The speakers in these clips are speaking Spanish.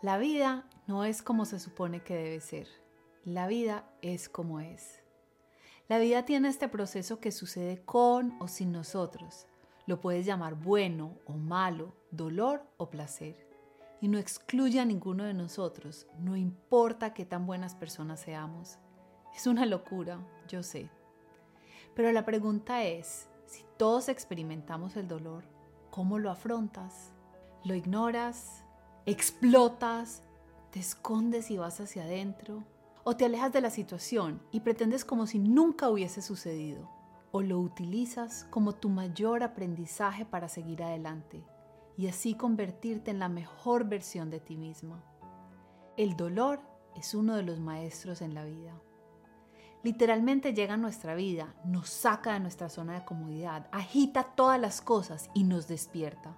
La vida no es como se supone que debe ser. La vida es como es. La vida tiene este proceso que sucede con o sin nosotros. Lo puedes llamar bueno o malo, dolor o placer. Y no excluye a ninguno de nosotros, no importa qué tan buenas personas seamos. Es una locura, yo sé. Pero la pregunta es, si todos experimentamos el dolor, ¿cómo lo afrontas? ¿Lo ignoras? Explotas, te escondes y vas hacia adentro, o te alejas de la situación y pretendes como si nunca hubiese sucedido, o lo utilizas como tu mayor aprendizaje para seguir adelante y así convertirte en la mejor versión de ti misma. El dolor es uno de los maestros en la vida. Literalmente llega a nuestra vida, nos saca de nuestra zona de comodidad, agita todas las cosas y nos despierta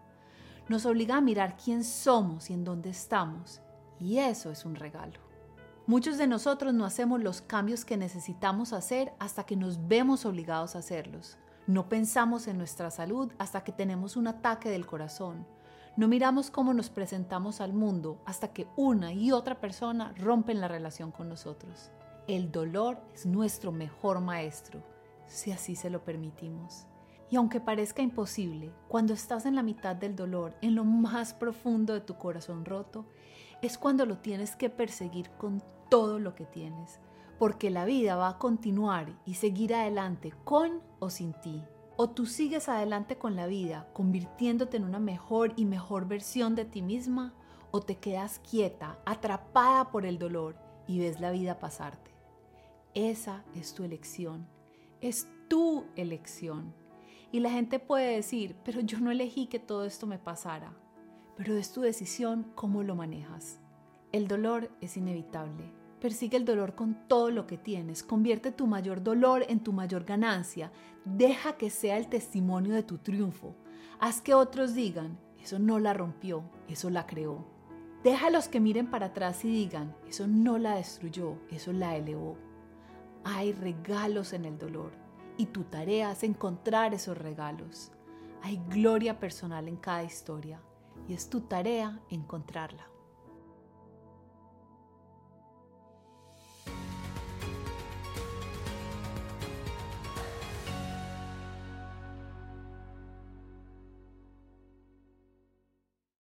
nos obliga a mirar quién somos y en dónde estamos, y eso es un regalo. Muchos de nosotros no hacemos los cambios que necesitamos hacer hasta que nos vemos obligados a hacerlos. No pensamos en nuestra salud hasta que tenemos un ataque del corazón. No miramos cómo nos presentamos al mundo hasta que una y otra persona rompen la relación con nosotros. El dolor es nuestro mejor maestro, si así se lo permitimos. Y aunque parezca imposible, cuando estás en la mitad del dolor, en lo más profundo de tu corazón roto, es cuando lo tienes que perseguir con todo lo que tienes, porque la vida va a continuar y seguir adelante con o sin ti. O tú sigues adelante con la vida, convirtiéndote en una mejor y mejor versión de ti misma, o te quedas quieta, atrapada por el dolor y ves la vida pasarte. Esa es tu elección, es tu elección. Y la gente puede decir, pero yo no elegí que todo esto me pasara. Pero es tu decisión cómo lo manejas. El dolor es inevitable. Persigue el dolor con todo lo que tienes. Convierte tu mayor dolor en tu mayor ganancia. Deja que sea el testimonio de tu triunfo. Haz que otros digan, eso no la rompió, eso la creó. Déjalos que miren para atrás y digan, eso no la destruyó, eso la elevó. Hay regalos en el dolor y tu tarea es encontrar esos regalos. Hay gloria personal en cada historia y es tu tarea encontrarla.